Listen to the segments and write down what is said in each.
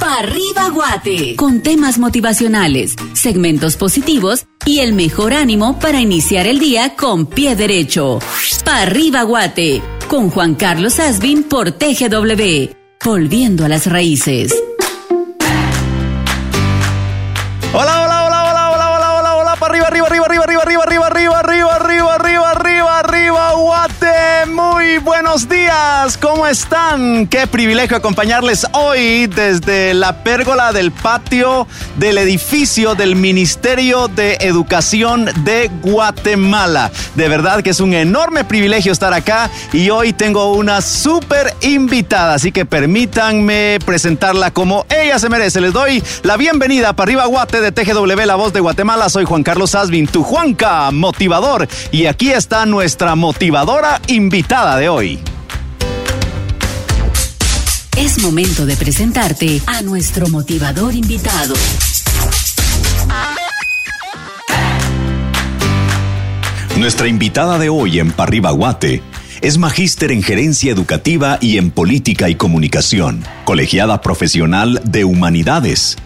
Pa' arriba Guate, con temas motivacionales, segmentos positivos y el mejor ánimo para iniciar el día con pie derecho. Pa' arriba Guate, con Juan Carlos Asbin por TGW, volviendo a las raíces. Hola, hola, hola, hola, hola, hola, hola, hola, para arriba, arriba, arriba, arriba, arriba, arriba, arriba, arriba, arriba, arriba, arriba, arriba, Guate. Muy buenos días, ¿cómo están? Qué privilegio acompañarles hoy desde la pérgola del patio del edificio del Ministerio de Educación de Guatemala. De verdad que es un enorme privilegio estar acá y hoy tengo una súper invitada, así que permítanme presentarla como ella se merece. Les doy la bienvenida para arriba Guate de TGW, la voz de Guatemala. Soy Juan Carlos Asvin, tu Juanca motivador. Y aquí está nuestra motivadora invitada de hoy. Es momento de presentarte a nuestro motivador invitado. Nuestra invitada de hoy en Parriba Guate es magíster en gerencia educativa y en política y comunicación, colegiada profesional de humanidades,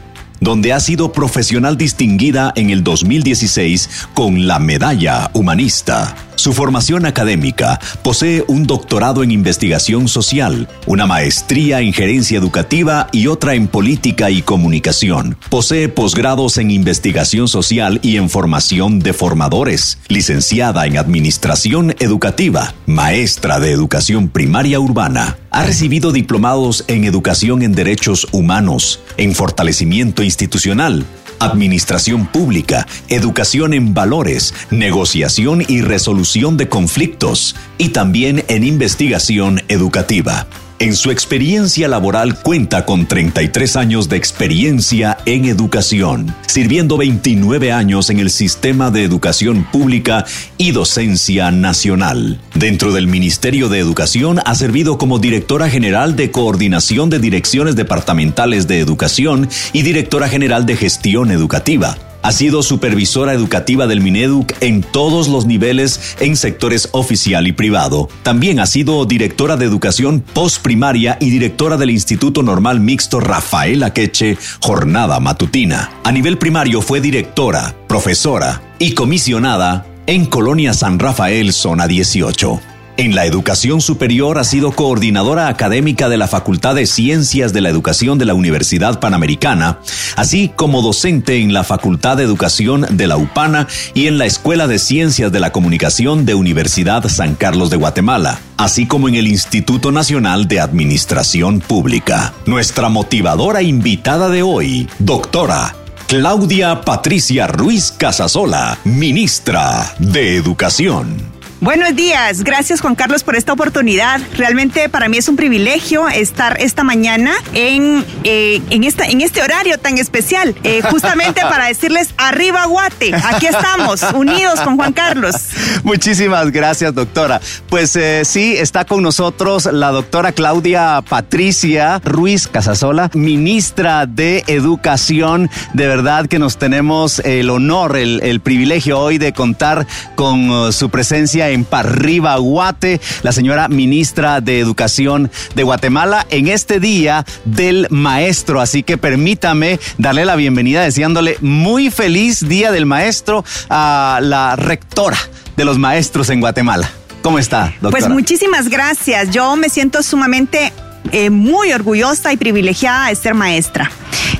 donde ha sido profesional distinguida en el 2016 con la medalla humanista. Su formación académica posee un doctorado en investigación social, una maestría en gerencia educativa y otra en política y comunicación. Posee posgrados en investigación social y en formación de formadores, licenciada en administración educativa, maestra de educación primaria urbana. Ha recibido diplomados en educación en derechos humanos, en fortalecimiento institucional, administración pública, educación en valores, negociación y resolución de conflictos, y también en investigación educativa. En su experiencia laboral cuenta con 33 años de experiencia en educación, sirviendo 29 años en el sistema de educación pública y docencia nacional. Dentro del Ministerio de Educación ha servido como directora general de coordinación de direcciones departamentales de educación y directora general de gestión educativa. Ha sido supervisora educativa del Mineduc en todos los niveles en sectores oficial y privado. También ha sido directora de educación postprimaria y directora del Instituto Normal Mixto Rafael Akeche, jornada matutina. A nivel primario fue directora, profesora y comisionada en Colonia San Rafael, zona 18. En la educación superior ha sido coordinadora académica de la Facultad de Ciencias de la Educación de la Universidad Panamericana, así como docente en la Facultad de Educación de la UPANA y en la Escuela de Ciencias de la Comunicación de Universidad San Carlos de Guatemala, así como en el Instituto Nacional de Administración Pública. Nuestra motivadora invitada de hoy, doctora Claudia Patricia Ruiz Casasola, ministra de Educación. Buenos días, gracias Juan Carlos por esta oportunidad. Realmente para mí es un privilegio estar esta mañana en, eh, en, esta, en este horario tan especial, eh, justamente para decirles arriba Guate, aquí estamos, unidos con Juan Carlos. Muchísimas gracias doctora. Pues eh, sí, está con nosotros la doctora Claudia Patricia Ruiz Casasola, ministra de Educación. De verdad que nos tenemos el honor, el, el privilegio hoy de contar con uh, su presencia en Parriba, Guate, la señora ministra de Educación de Guatemala, en este día del maestro. Así que permítame darle la bienvenida deseándole muy feliz día del maestro a la rectora de los maestros en Guatemala. ¿Cómo está, doctora? Pues muchísimas gracias. Yo me siento sumamente eh, muy orgullosa y privilegiada de ser maestra.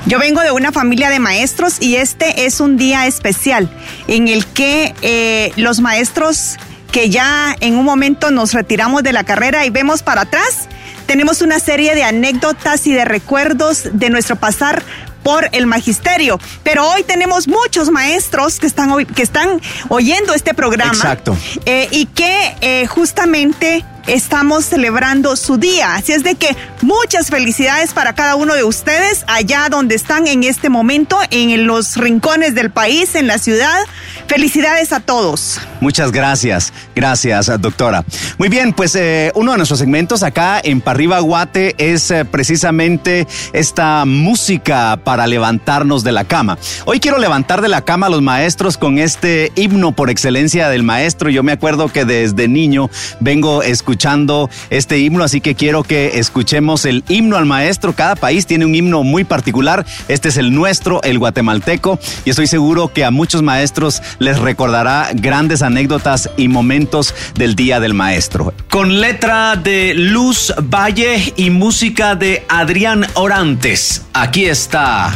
Yo vengo de una familia de maestros y este es un día especial en el que eh, los maestros que ya en un momento nos retiramos de la carrera y vemos para atrás, tenemos una serie de anécdotas y de recuerdos de nuestro pasar por el magisterio. Pero hoy tenemos muchos maestros que están, que están oyendo este programa. Exacto. Eh, y que eh, justamente estamos celebrando su día. Así es de que muchas felicidades para cada uno de ustedes allá donde están en este momento, en los rincones del país, en la ciudad. Felicidades a todos. Muchas gracias, gracias doctora. Muy bien, pues eh, uno de nuestros segmentos acá en Parriba Guate es eh, precisamente esta música para levantarnos de la cama. Hoy quiero levantar de la cama a los maestros con este himno por excelencia del maestro. Yo me acuerdo que desde niño vengo escuchando este himno, así que quiero que escuchemos el himno al maestro. Cada país tiene un himno muy particular. Este es el nuestro, el guatemalteco, y estoy seguro que a muchos maestros les recordará grandes anécdotas y momentos del Día del Maestro. Con letra de Luz Valle y música de Adrián Orantes, aquí está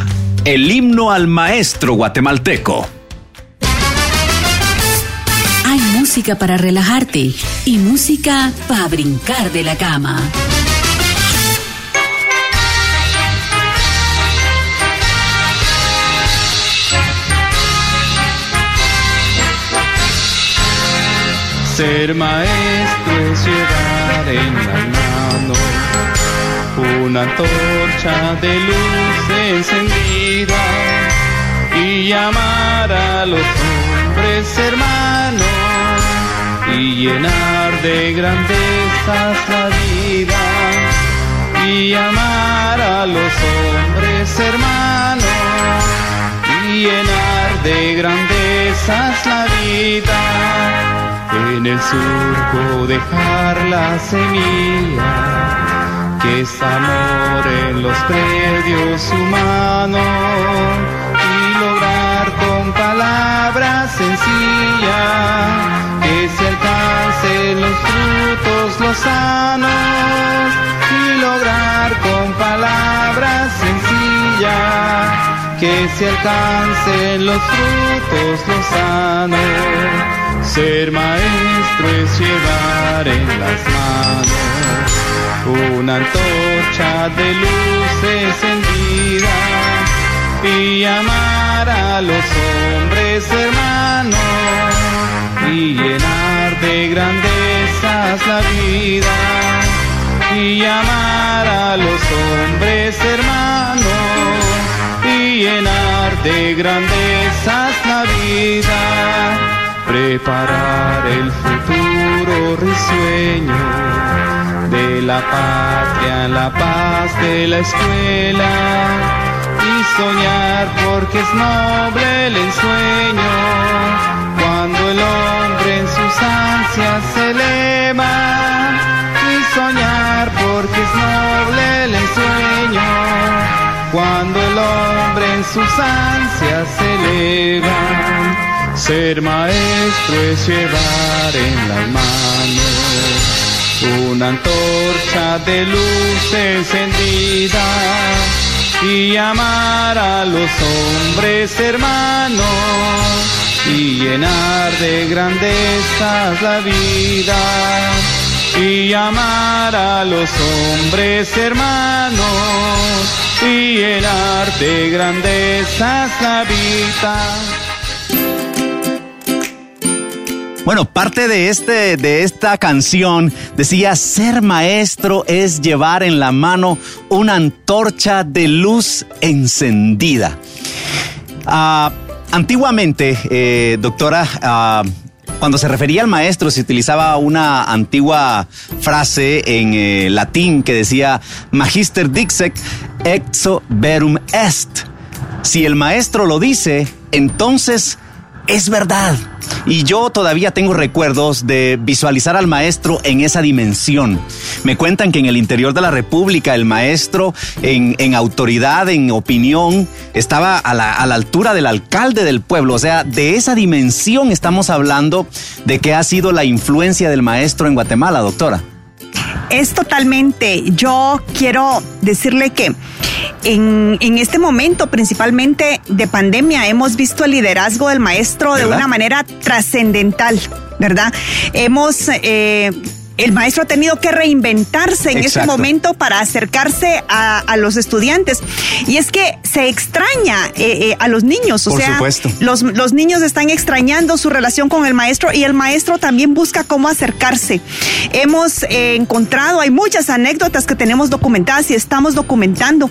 el himno al maestro guatemalteco. Hay música para relajarte y música para brincar de la cama. Ser maestro es llevar en la mano. Una antorcha de luz encendida y llamar a los hombres hermanos y llenar de grandezas la vida y llamar a los hombres hermanos y llenar de grandezas la vida en el surco dejar la semilla, que es amor en los predios humanos y lograr con palabras sencillas que se alcancen los frutos los sanos y lograr con palabras sencillas que se alcancen los frutos los sanos ser maestro es llevar en las manos una antorcha de luz encendida y amar a los hombres hermanos y llenar de grandezas la vida y amar a los hombres hermanos y llenar de grandezas la vida preparar el futuro risueño de la patria, la paz de la escuela y soñar porque es noble el ensueño cuando el hombre en sus ansias se eleva y soñar porque es noble el ensueño cuando el hombre en sus ansias se eleva ser maestro es llevar en las manos una antorcha de luz encendida y amar a los hombres hermanos y llenar de grandezas la vida y amar a los hombres hermanos y llenar de grandezas la vida. Bueno, parte de, este, de esta canción decía, ser maestro es llevar en la mano una antorcha de luz encendida. Ah, antiguamente, eh, doctora, ah, cuando se refería al maestro se utilizaba una antigua frase en eh, latín que decía, Magister dixet exo verum est. Si el maestro lo dice, entonces es verdad. Y yo todavía tengo recuerdos de visualizar al maestro en esa dimensión. Me cuentan que en el interior de la República el maestro en, autoridad, en opinión, estaba a la, a la altura del alcalde del pueblo. O sea, de esa dimensión estamos hablando de que ha sido la influencia del maestro en Guatemala, doctora. Es totalmente. Yo quiero decirle que en, este momento, principalmente de pandemia, hemos visto el liderazgo del maestro de una manera trascendental, ¿verdad? Hemos eh, el maestro ha tenido que reinventarse en este momento para acercarse a, los estudiantes. Y es que se extraña eh, eh, a los niños, o sea, Los, los niños están extrañando su relación con el maestro y el maestro también busca cómo acercarse. Hemos eh, encontrado, hay muchas anécdotas que tenemos documentadas y estamos documentando,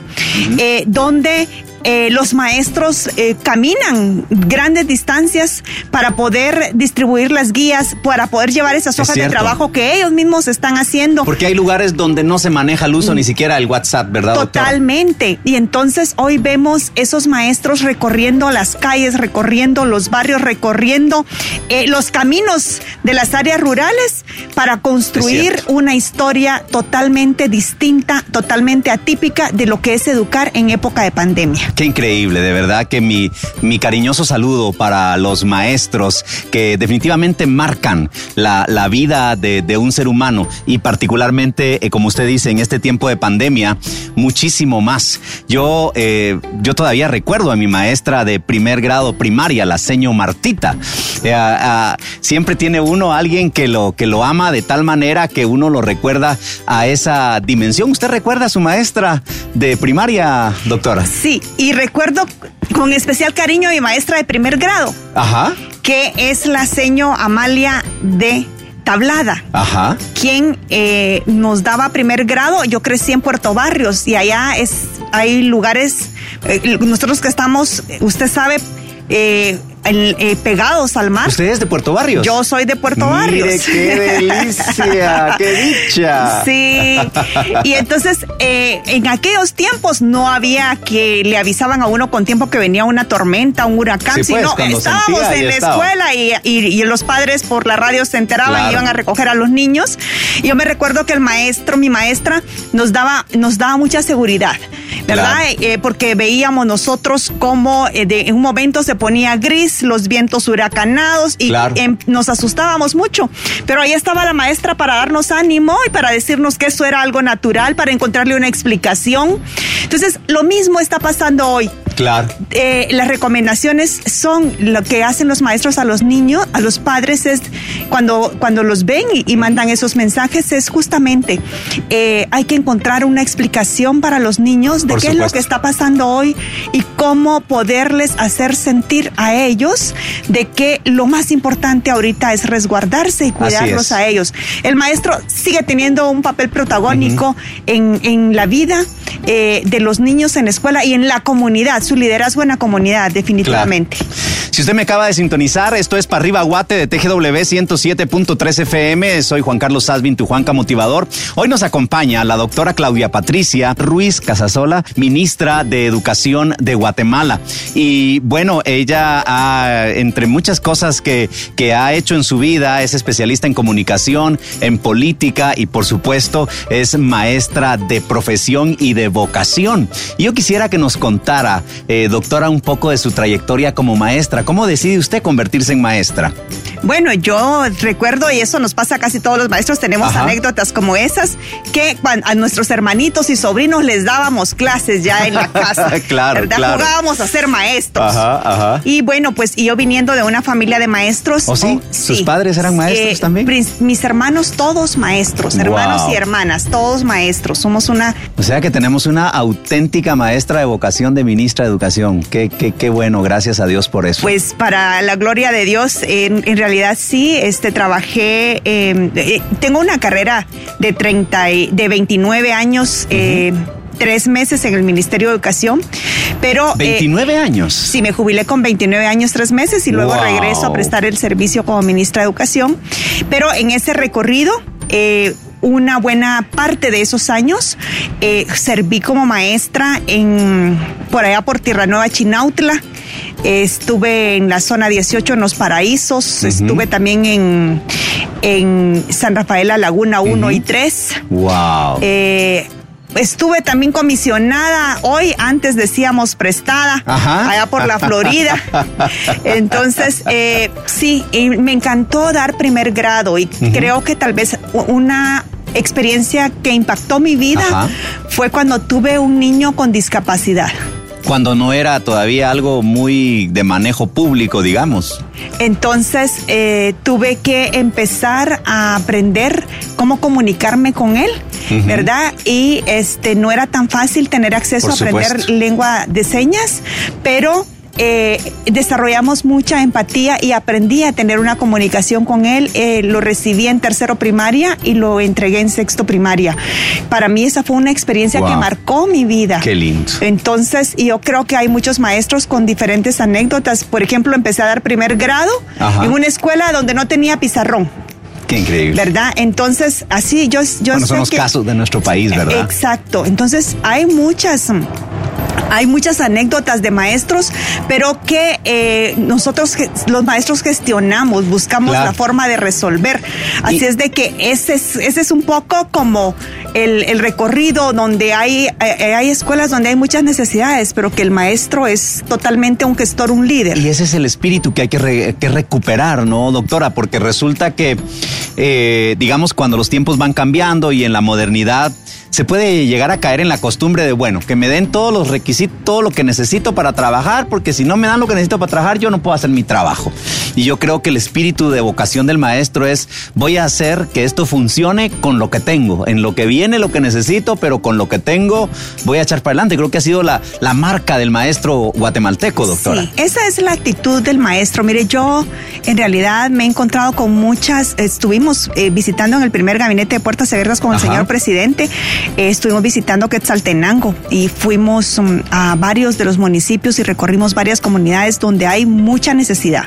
donde eh, los maestros eh, caminan grandes distancias para poder distribuir las guías, para poder llevar esas hojas de trabajo que ellos mismos están haciendo. Porque hay lugares donde no se maneja el uso ni siquiera el WhatsApp, ¿verdad? Totalmente. Y entonces hoy vemos esos maestros recorriendo las calles, recorriendo los barrios, recorriendo eh, los caminos de las áreas rurales para construir una historia totalmente distinta, totalmente atípica de lo que es educar en época de pandemia. Qué increíble, de verdad que mi, mi cariñoso saludo para los maestros que definitivamente marcan la, vida de, un ser humano y particularmente, eh, como usted dice, en este tiempo de pandemia, muchísimo más. Yo, eh, yo todavía recuerdo a mi maestra de primer grado primaria, la seño Martita. Eh, siempre tiene uno alguien que lo, que lo ama de tal manera que uno lo recuerda a esa dimensión. ¿Usted recuerda a su maestra de primaria, doctora? Sí, y recuerdo con especial cariño a mi maestra de primer grado. Ajá. Que es la seño Amalia de Tablada. Ajá. Quien eh, nos daba primer grado. Yo crecí en Puerto Barrios y allá es, hay lugares, eh, nosotros que estamos, usted sabe, eh, eh, pegados al mar. ¿Usted es de Puerto Barrios? Yo soy de Puerto Barrios. Mire, qué delicia, qué dicha. Sí, y entonces eh, en aquellos tiempos no había que le avisaban a uno con tiempo que venía una tormenta, un huracán, pues, sino estábamos en la escuela y, y, los padres por la radio se enteraban y iban a recoger a los niños. Y yo me recuerdo que el maestro, mi maestra, nos daba, nos daba mucha seguridad, ¿verdad? Eh, porque veíamos nosotros cómo de, en un momento se ponía gris, los vientos huracanados y em, nos asustábamos mucho. Pero ahí estaba la maestra para darnos ánimo y para decirnos que eso era algo natural, para encontrarle una explicación. Entonces, lo mismo está pasando hoy. Claro. Eh, las recomendaciones son lo que hacen los maestros a los niños, a los padres, es cuando, cuando los ven y, mandan esos mensajes, es justamente eh, hay que encontrar una explicación para los niños de qué es lo que está pasando hoy y cómo poderles hacer sentir a ellos de que lo más importante ahorita es resguardarse y cuidarlos a ellos. El maestro sigue teniendo un papel protagónico en, en la vida eh, de los niños en la escuela y en la comunidad, su liderazgo en la comunidad, definitivamente. Si usted me acaba de sintonizar, esto es para arriba Guate de TGW 107.3 FM. Soy Juan Carlos Sasvin, tu Juanca Motivador. Hoy nos acompaña la doctora Claudia Patricia Ruiz Casasola, ministra de Educación de Guatemala. Y bueno, ella, ha, entre muchas cosas que, que ha hecho en su vida, es especialista en comunicación, en política y por supuesto es maestra de profesión y de vocación. Y yo quisiera que nos contara, eh, doctora, un poco de su trayectoria como maestra ¿Cómo decide usted convertirse en maestra? Bueno, yo recuerdo, y eso nos pasa a casi todos los maestros, tenemos anécdotas como esas, que a nuestros hermanitos y sobrinos les dábamos clases ya en la casa. claro, ¿verdad? Jugábamos a ser maestros. Ajá, ajá. Y bueno, pues y yo viniendo de una familia de maestros. ¿O sí? Oh, ¿Sus padres eran maestros eh, también? Mis hermanos todos maestros, hermanos y hermanas, todos maestros. Somos una... O sea que tenemos una auténtica maestra de vocación de ministra Educación. Qué, qué, qué bueno, gracias a Dios por eso. Pues para la gloria de Dios, en, en realidad sí, este, trabajé, em, eh, tengo una carrera de 30, de 29 años. Eh, tres meses en el Ministerio de Educación, pero... 29 eh, años. Sí, me jubilé con 29 años, tres meses y luego regreso a prestar el servicio como ministra de Educación. Pero en ese recorrido, una buena parte de esos años serví como maestra en por allá por Tierra Nueva, Chinautla, Estuve en la zona 18 en Los Paraísos, estuve también en, en San Rafael La Laguna 1 y 3. Wow. Eh, estuve también comisionada hoy, antes decíamos prestada, allá por la Florida. Entonces, eh, sí, me encantó dar primer grado y creo que tal vez una experiencia que impactó mi vida fue cuando tuve un niño con discapacidad. Cuando no era todavía algo muy de manejo público, digamos. Entonces eh, tuve que empezar a aprender cómo comunicarme con él, ¿verdad? Y este no era tan fácil tener acceso a aprender lengua de señas, pero eh, desarrollamos mucha empatía y aprendí a tener una comunicación con él. Eh, lo recibí en tercero primaria y lo entregué en sexto primaria. Para mí esa fue una experiencia que marcó mi vida. Qué lindo. Entonces, yo creo que hay muchos maestros con diferentes anécdotas. Por ejemplo, empecé a dar primer grado en una escuela donde no tenía pizarrón. Qué increíble. ¿Verdad? Entonces, así yo, yo bueno, son los casos de nuestro país, ¿verdad? Exacto. Entonces, hay muchas hay muchas anécdotas de maestros, pero que eh, nosotros los maestros gestionamos, buscamos la forma de resolver. Así es de que ese es, ese es un poco como el, recorrido donde hay, eh, hay escuelas donde hay muchas necesidades, pero que el maestro es totalmente un gestor, un líder. Y ese es el espíritu que hay que, que recuperar, ¿no, doctora? Porque resulta que, eh, digamos, cuando los tiempos van cambiando y en la modernidad, se puede llegar a caer en la costumbre de, bueno, que me den todos los requisitos, todo lo que necesito para trabajar, porque si no me dan lo que necesito para trabajar, yo no puedo hacer mi trabajo. Y yo creo que el espíritu de vocación del maestro es, voy a hacer que esto funcione con lo que tengo, en lo que viene, lo que necesito, pero con lo que tengo, voy a echar para adelante. Creo que ha sido la, la marca del maestro guatemalteco, doctora. Sí, esa es la actitud del maestro. Mire, yo en realidad me he encontrado con muchas, estuvimos eh, visitando en el primer gabinete de Puertas Abiertas con el señor presidente eh, estuvimos visitando Quetzaltenango y fuimos um, a varios de los municipios y recorrimos varias comunidades donde hay mucha necesidad.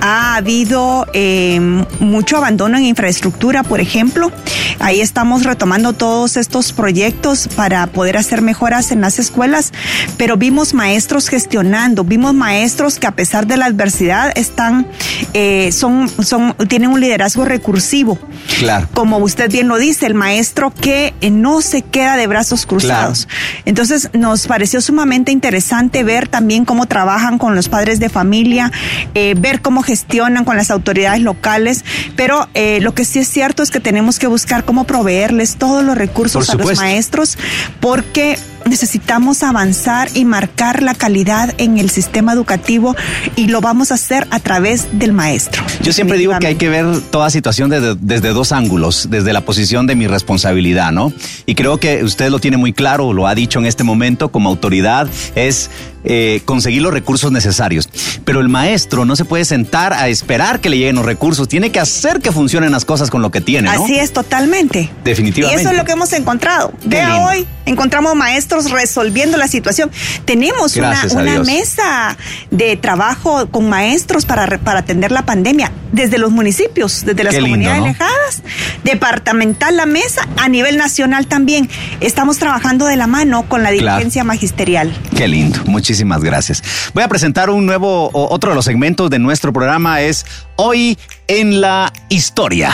Ha habido em, mucho abandono en infraestructura, por ejemplo. Ahí estamos retomando todos estos proyectos para poder hacer mejoras en las escuelas, pero vimos maestros gestionando, vimos maestros que a pesar de la adversidad están, eh, son, son, tienen un liderazgo recursivo. Claro. Como usted bien lo dice, el maestro que no se queda de brazos cruzados. Entonces nos pareció sumamente interesante ver también cómo trabajan con los padres de familia, eh, ver cómo gestionan con las autoridades locales, pero eh, lo que sí es cierto es que tenemos que buscar cómo proveerles todos los recursos a los maestros, porque necesitamos avanzar y marcar la calidad en el sistema educativo y lo vamos a hacer a través del maestro. Yo siempre digo que hay que ver toda situación desde, desde, dos ángulos, desde la posición de mi responsabilidad, ¿no? Y creo que usted lo tiene muy claro, lo ha dicho en este momento como autoridad, es eh, conseguir los recursos necesarios. Pero el maestro no se puede sentar a esperar que le lleguen los recursos, tiene que hacer que funcionen las cosas con lo que tiene. ¿no? Así es, totalmente. Definitivamente. Y eso es lo que hemos encontrado. Vea hoy, encontramos maestros resolviendo la situación. Tenemos una, una mesa de trabajo con maestros para, para atender la pandemia desde los municipios, desde las comunidades alejadas, departamental la mesa, a nivel nacional también. Estamos trabajando de la mano con la dirigencia magisterial. Qué lindo. Muchísimas gracias. Voy a presentar un nuevo, otro de los segmentos de nuestro programa es Hoy en la Historia.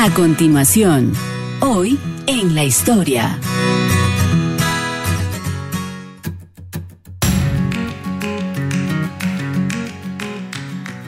A continuación, Hoy en la Historia.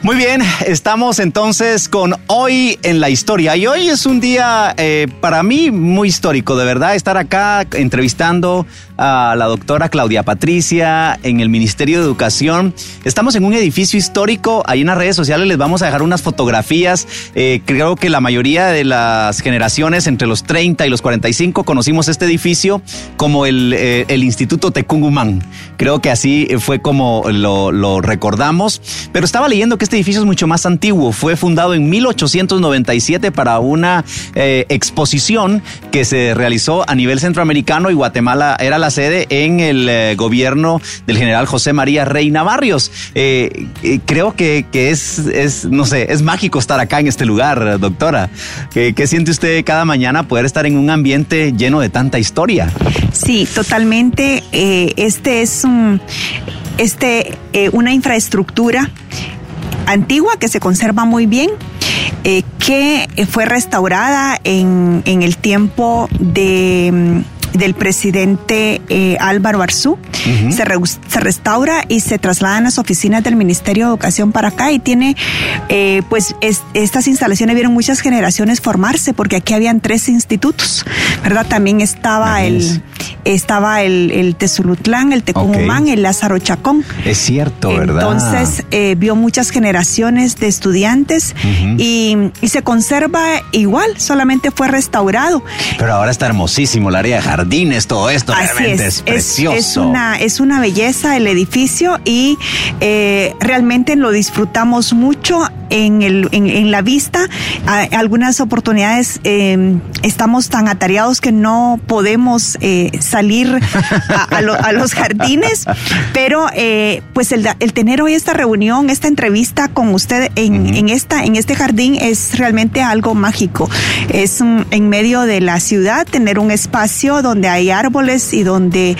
Muy bien, estamos entonces con hoy en la historia y hoy es un día eh, para mí muy histórico, de verdad, estar acá entrevistando a la doctora Claudia Patricia en el Ministerio de Educación. Estamos en un edificio histórico, ahí en las redes sociales les vamos a dejar unas fotografías. Eh, creo que la mayoría de las generaciones entre los 30 y los 45 conocimos este edificio como el, eh, Instituto Tecungumán. Creo que así fue como lo, lo recordamos, pero estaba leyendo que este edificio es mucho más antiguo. Fue fundado en 1897 para una eh, exposición que se realizó a nivel centroamericano y Guatemala era la sede en el eh, gobierno del general José María Reina Barrios. Eh, creo que, es, es, no sé, es mágico estar acá en este lugar, doctora. ¿Qué, siente usted cada mañana poder estar en un ambiente lleno de tanta historia? Sí, totalmente. este es un, este, una infraestructura antigua que se conserva muy bien, eh, que fue restaurada en, en el tiempo de mm, del presidente eh, Álvaro Arzú. se, se, restaura y se traslada a las oficinas del Ministerio de Educación para acá y tiene, eh, pues estas instalaciones vieron muchas generaciones formarse porque aquí habían tres institutos, ¿verdad? También estaba el estaba el, el Tezulutlán, el Tecumumán, el Lázaro Chacón. Es cierto, ¿verdad? Entonces eh, vio muchas generaciones de estudiantes y, y, se conserva igual, solamente fue restaurado. Pero ahora está hermosísimo el área de jardines, todo esto realmente es, precioso. Es, una, es una belleza el edificio y eh, realmente lo disfrutamos mucho en, el, en, la vista. algunas oportunidades eh, estamos tan atareados que no podemos eh, salir a, los jardines, pero eh, pues el, el, tener hoy esta reunión, esta entrevista con usted en, en, esta, en este jardín es realmente algo mágico. Es en medio de la ciudad tener un espacio donde hay árboles y donde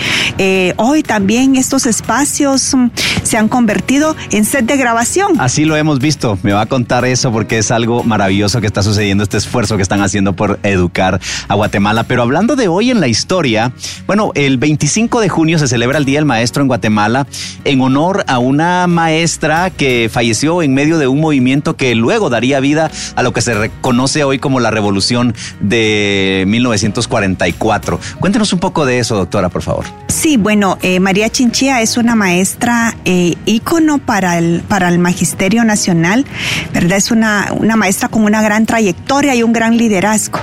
hoy también estos espacios mm, se han convertido en set de grabación. Así lo hemos visto. Me va a contar eso porque es algo maravilloso que está sucediendo, este esfuerzo que están haciendo por educar a Guatemala. Pero hablando de hoy en la historia, bueno, el 25 de junio se celebra el Día del Maestro en Guatemala en honor a una maestra que falleció en medio de un movimiento que luego daría vida a lo que se reconoce hoy como la Revolución de 1944. Cuéntenos un poco de eso, doctora, por favor. Sí, bueno, eh, María Chinchilla es una maestra eh, ícono para el, para el Magisterio Nacional. ¿Verdad? Es una, una maestra con una gran trayectoria y un gran liderazgo.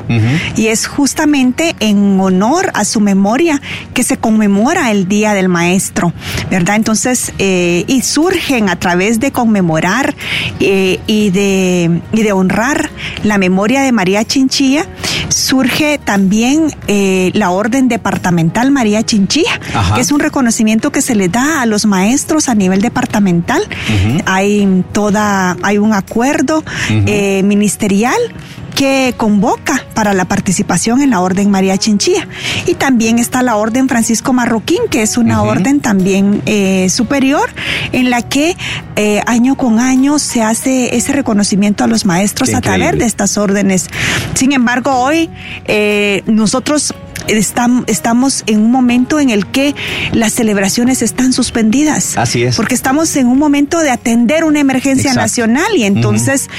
Y es justamente en honor a su memoria que se conmemora el Día del Maestro, ¿verdad? Entonces, eh, y surgen a través de conmemorar eh, y, de, y de honrar la memoria de María Chinchilla, surge también eh, la Orden Departamental María Chinchilla, que es un reconocimiento que se le da a los maestros a nivel departamental. Hay toda, hay un acuerdo eh, ministerial que convoca para la participación en la Orden María Chinchilla. Y también está la Orden Francisco Marroquín, que es una orden también eh, superior, en la que eh, año con año se hace ese reconocimiento a los maestros a través de estas órdenes. Sin embargo, hoy nosotros estamos en un momento en el que las celebraciones están suspendidas. Así es. Porque estamos en un momento de atender una emergencia nacional y entonces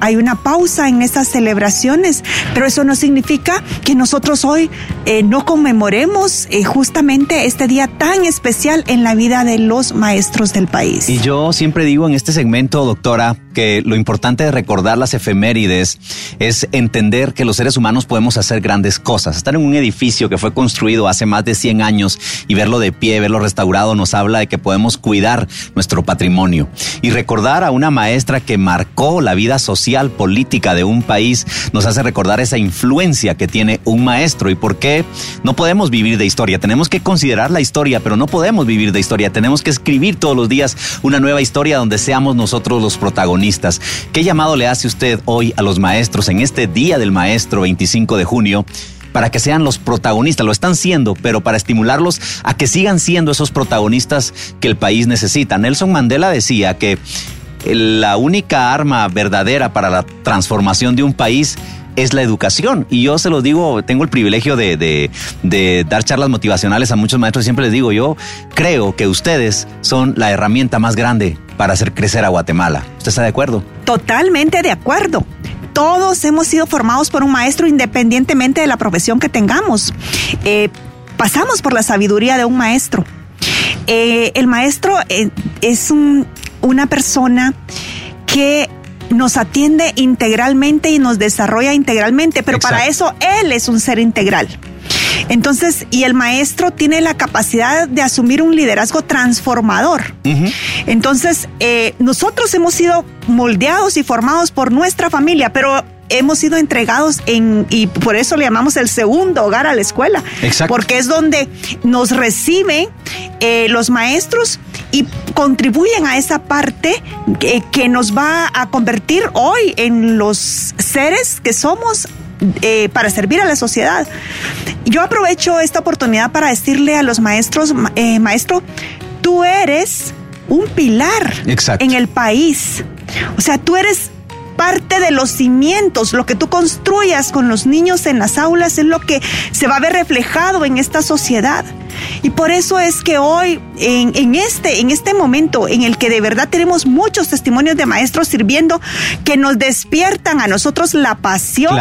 hay una pausa en estas celebraciones, pero eso no significa que nosotros hoy eh, no conmemoremos eh, justamente este día tan especial en la vida de los maestros del país. Y yo siempre digo en este segmento, doctora, que lo importante de recordar las efemérides es entender que los seres humanos podemos hacer grandes cosas. Estar en un edificio que fue construido hace más de 100 años y verlo de pie, verlo restaurado, nos habla de que podemos cuidar nuestro patrimonio. Y recordar a una maestra que marcó la vida social, política de un país, nos hace recordar esa influencia que tiene un maestro y por qué no podemos vivir de historia. Tenemos que considerar la historia, pero no podemos vivir de historia. Tenemos que escribir todos los días una nueva historia donde seamos nosotros los protagonistas. ¿Qué llamado le hace usted hoy a los maestros en este Día del Maestro 25 de junio? para que sean los protagonistas, lo están siendo, pero para estimularlos a que sigan siendo esos protagonistas que el país necesita. Nelson Mandela decía que la única arma verdadera para la transformación de un país es la educación. Y yo se lo digo, tengo el privilegio de, dar charlas motivacionales a muchos maestros. Siempre les digo, yo creo que ustedes son la herramienta más grande para hacer crecer a Guatemala. ¿Usted está de acuerdo? Totalmente de acuerdo todos hemos sido formados por un maestro independientemente de la profesión que tengamos. Eh, pasamos por la sabiduría de un maestro. Eh, el maestro eh, es una persona que nos atiende integralmente y nos desarrolla integralmente, pero para eso él es un ser integral. Entonces, y el maestro tiene la capacidad de asumir un liderazgo transformador. Entonces, eh, nosotros hemos sido moldeados y formados por nuestra familia, pero hemos sido entregados en, y por eso le llamamos el segundo hogar a la escuela. Exacto. Porque es donde nos reciben eh, los maestros y contribuyen a esa parte que, que, nos va a convertir hoy en los seres que somos eh, para servir a la sociedad. Yo aprovecho esta oportunidad para decirle a los maestros, eh, maestro, tú eres un pilar en el país. O sea, tú eres parte de los cimientos, lo que tú construyas con los niños en las aulas es lo que se va a ver reflejado en esta sociedad. Y por eso es que hoy, en, este, en este momento en el que de verdad tenemos muchos testimonios de maestros sirviendo que nos despiertan a nosotros la pasión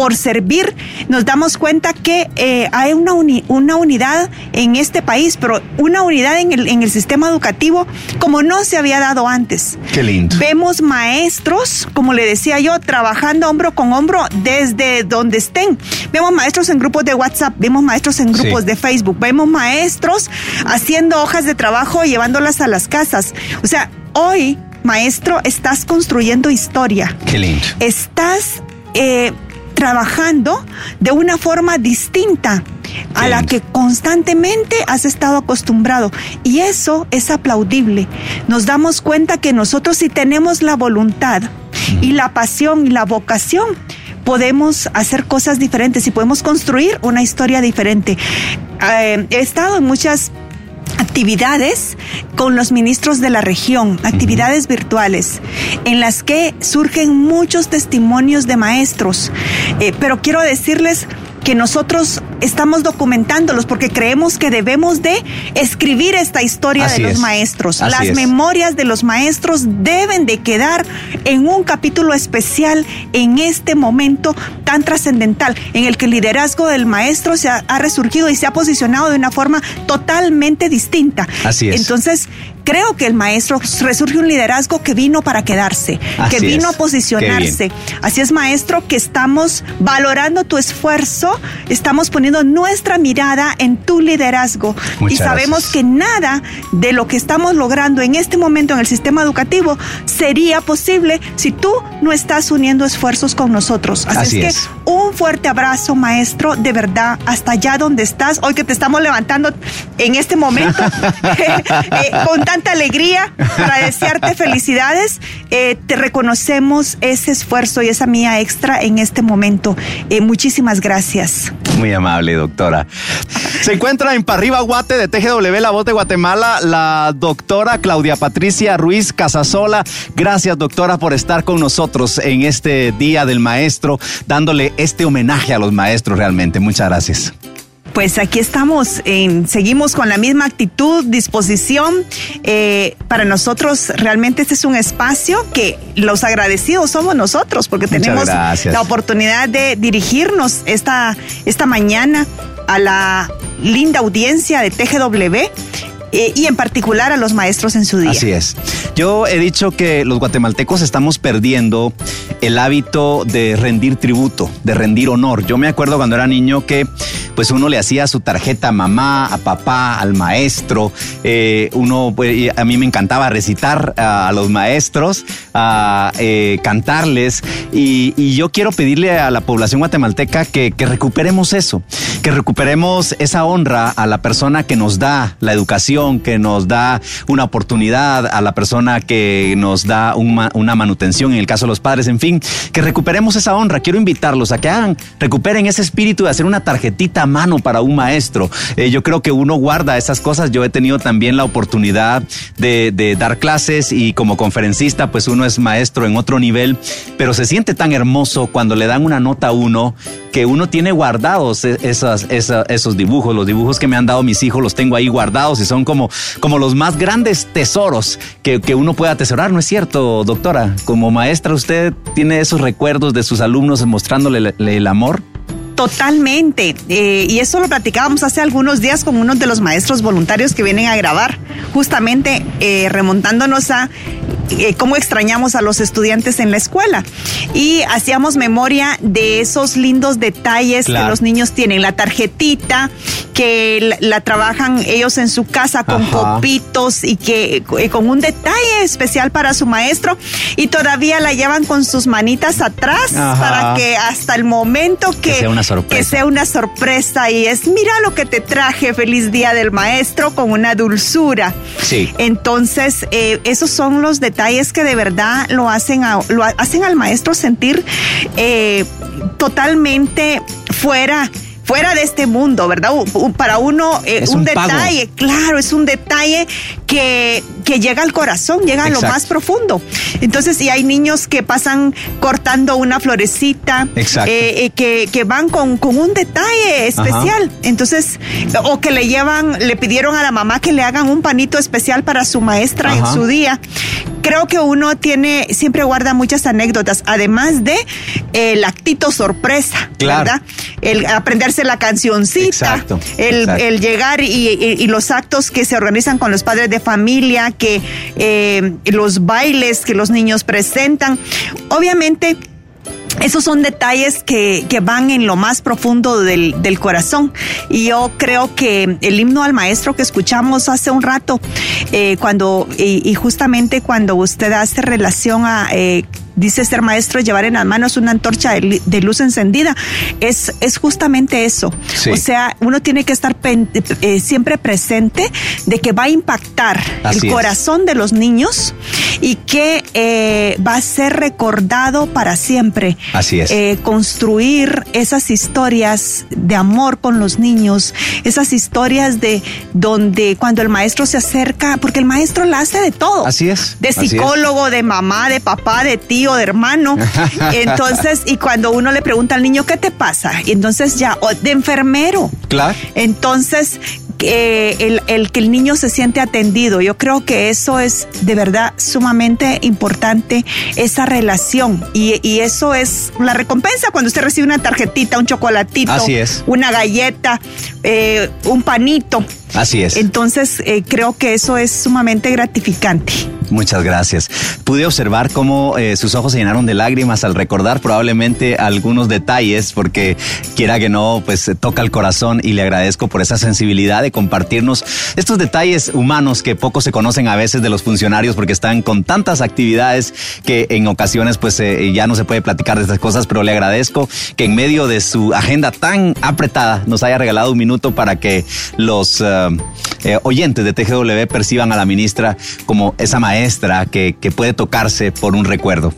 por servir, nos damos cuenta que eh, hay una, una unidad en este país, pero una unidad en el, en el sistema educativo como no se había dado antes. Qué lindo. Vemos maestros, como le decía yo, trabajando hombro con hombro desde donde estén. Vemos maestros en grupos de WhatsApp, vemos maestros en grupos de Facebook, vemos maestros haciendo hojas de trabajo llevándolas a las casas. O sea, hoy, maestro, estás construyendo historia. Qué lindo. Estás eh, trabajando de una forma distinta a la que constantemente has estado acostumbrado. Y eso es aplaudible. Nos damos cuenta que nosotros si tenemos la voluntad y la pasión y la vocación, podemos hacer cosas diferentes y podemos construir una historia diferente. Eh, he estado en muchas actividades con los ministros de la región, actividades virtuales, en las que surgen muchos testimonios de maestros. Eh, pero quiero decirles que nosotros estamos documentándolos porque creemos que debemos de escribir esta historia de los maestros. Las memorias de los maestros deben de quedar en un capítulo especial en este momento tan trascendental en el que el liderazgo del maestro se ha, resurgido y se ha posicionado de una forma totalmente distinta. Así es. Entonces, creo que el maestro resurge un liderazgo que vino para quedarse, que vino a posicionarse. Así es, maestro, que estamos valorando tu esfuerzo, estamos poniendo nuestra mirada en tu liderazgo. Y sabemos que nada de lo que estamos logrando en este momento en el sistema educativo sería posible si tú no estás uniendo esfuerzos con nosotros. Así, es, que un fuerte abrazo, maestro, de verdad, hasta allá donde estás, hoy que te estamos levantando en este momento, eh, con tanta alegría para desearte felicidades. Eh, te reconocemos ese esfuerzo y esa mía extra en este momento. Eh, muchísimas gracias. Muy amable, doctora. Se encuentra en Parriba Guate de TGW La Voz de Guatemala la doctora Claudia Patricia Ruiz Casasola. Gracias, doctora, por estar con nosotros en este Día del Maestro, dándole este homenaje a los maestros realmente. Muchas gracias. Pues aquí estamos, en, seguimos con la misma actitud, disposición. Eh, para nosotros realmente este es un espacio que los agradecidos somos nosotros porque tenemos la oportunidad de dirigirnos esta, esta mañana a la linda audiencia de TGW eh, y en particular a los maestros en su día. Así es. Yo he dicho que los guatemaltecos estamos perdiendo el hábito de rendir tributo, de rendir honor. Yo me acuerdo cuando era niño que pues uno le hacía su tarjeta a mamá, a papá, al maestro. Eh, uno, pues, a mí me encantaba recitar a los maestros, a eh, cantarles. Y, yo quiero pedirle a la población guatemalteca que, que recuperemos eso, que recuperemos esa honra a la persona que nos da la educación, que nos da una oportunidad, a la persona que nos da una manutención, en el caso de los padres, en fin, que recuperemos esa honra. Quiero invitarlos a que hagan, recuperen ese espíritu de hacer una tarjetita mano para un maestro. Eh, yo creo que uno guarda esas cosas. Yo he tenido también la oportunidad de, dar clases y como conferencista, pues uno es maestro en otro nivel, pero se siente tan hermoso cuando le dan una nota a uno que uno tiene guardados e, esas, esos dibujos. Los dibujos que me han dado mis hijos los tengo ahí guardados y son como, como los más grandes tesoros que, que uno puede atesorar, ¿no es cierto, doctora? Como maestra, ¿usted tiene esos recuerdos de sus alumnos mostrándole el amor? Totalmente. Eh, y eso lo platicábamos hace algunos días con uno de los maestros voluntarios que vienen a grabar, justamente eh, remontándonos a eh, cómo extrañamos a los estudiantes en la escuela. Y hacíamos memoria de esos lindos detalles que los niños tienen. La tarjetita, que la, trabajan ellos en su casa con copitos y que eh, con un detalle especial para su maestro. Y todavía la llevan con sus manitas atrás para que hasta el momento que, sorpresa. Que sea una sorpresa. Y es, mira lo que te traje, feliz día del maestro, con una dulzura. Sí. Entonces, eh, esos son los detalles es que de verdad lo hacen, lo hacen al maestro sentir eh, totalmente fuera fuera de este mundo, ¿verdad? Para uno, eh, un, detalle, claro, es un detalle que que llega al corazón, llega a lo más profundo. Entonces, y hay niños que pasan cortando una florecita, eh, eh, que, que, van con, con, un detalle especial. Entonces, o que le llevan, le pidieron a la mamá que le hagan un panito especial para su maestra en su día creo que uno tiene, siempre guarda muchas anécdotas, además de el actito sorpresa, ¿verdad? El aprenderse la cancioncita, el, llegar y, los actos que se organizan con los padres de familia, que eh, los bailes que los niños presentan. Obviamente, esos son detalles que, que, van en lo más profundo del, del, corazón. Y yo creo que el himno al maestro que escuchamos hace un rato, eh, cuando, y, y, justamente cuando usted hace relación a eh, dice ser maestro, llevar en las manos una antorcha de, luz encendida. Es, es justamente eso. O sea, uno tiene que estar eh, siempre presente de que va a impactar el corazón de los niños y que eh, va a ser recordado para siempre. Así es. Eh, construir esas historias de amor con los niños, esas historias de donde cuando el maestro se acerca, porque el maestro la hace de todo. Así es. De psicólogo, de mamá, de papá, de tío de hermano. Entonces, y cuando uno le pregunta al niño, ¿qué te pasa? Y entonces ya, de enfermero. Claro. Entonces, el, el, que el niño se siente atendido. Yo creo que eso es de verdad sumamente importante, esa relación. Y, y eso es la recompensa cuando usted recibe una tarjetita, un chocolatito, Así es. una galleta, eh, un panito. Así es. Entonces, eh, creo que eso es sumamente gratificante. Muchas gracias. Pude observar cómo eh, sus ojos se llenaron de lágrimas al recordar probablemente algunos detalles, porque quiera que no, pues toca el corazón y le agradezco por esa sensibilidad de compartirnos estos detalles humanos que poco se conocen a veces de los funcionarios porque están con tantas actividades que en ocasiones pues eh, ya no se puede platicar de estas cosas, pero le agradezco que en medio de su agenda tan apretada nos haya regalado un minuto para que los eh, oyentes de TGW perciban a la ministra como esa maestra que, que puede tocarse por un recuerdo.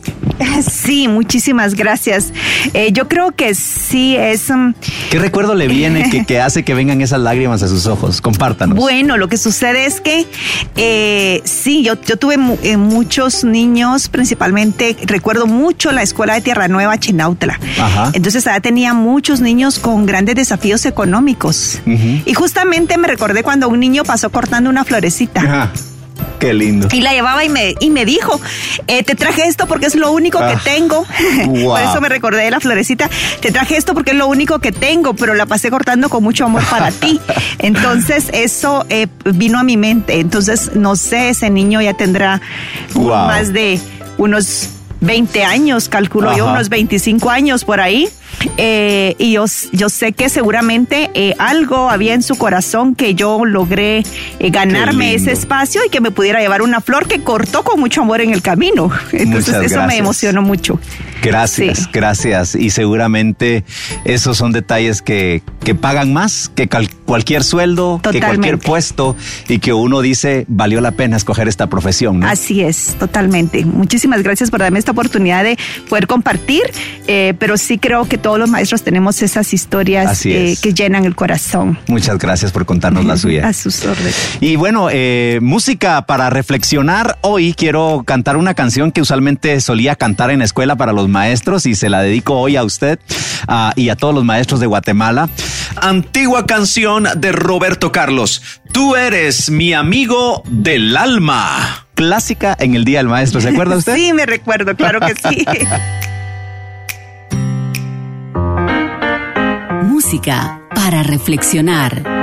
Sí, muchísimas gracias. Eh, yo creo que sí es... Um, ¿Qué recuerdo le viene que, que, hace que vengan esas lágrimas a sus ojos? Compártanos. Bueno, lo que sucede es que eh, sí, yo, yo tuve eh, muchos niños, principalmente recuerdo mucho la escuela de Tierra Nueva, Chinautla. Ajá. Entonces allá tenía muchos niños con grandes desafíos económicos. Y justamente me recordé cuando un niño pasó cortando una florecita. Ajá. Qué lindo. Y la llevaba y me, y me dijo, eh, te traje esto porque es lo único que ah. tengo. Por eso me recordé de la florecita. Te traje esto porque es lo único que tengo, pero la pasé cortando con mucho amor para ti. Entonces eso eh, vino a mi mente. Entonces, no sé, ese niño ya tendrá más de unos 20 años, calculo yo, unos 25 años por ahí. Eh, y yo, yo, sé que seguramente eh, algo había en su corazón que yo logré eh, ganarme ese espacio y que me pudiera llevar una flor que cortó con mucho amor en el camino. Entonces eso me emocionó mucho. Gracias, gracias. Y seguramente esos son detalles que, que pagan más que cualquier sueldo, que cualquier puesto y que uno dice valió la pena escoger esta profesión. ¿no? Así es, totalmente. Muchísimas gracias por darme esta oportunidad de poder compartir, pero sí creo que todos los maestros tenemos esas historias eh, que llenan el corazón. Muchas gracias por contarnos la suya. A sus órdenes. Y bueno, eh, música para reflexionar. Hoy quiero cantar una canción que usualmente solía cantar en la escuela para los maestros y se la dedico hoy a usted y a todos los maestros de Guatemala. Antigua canción de Roberto Carlos. Tú eres mi amigo del alma. Clásica en el Día del Maestro, ¿se acuerda usted? Sí, me recuerdo, claro que sí. para reflexionar.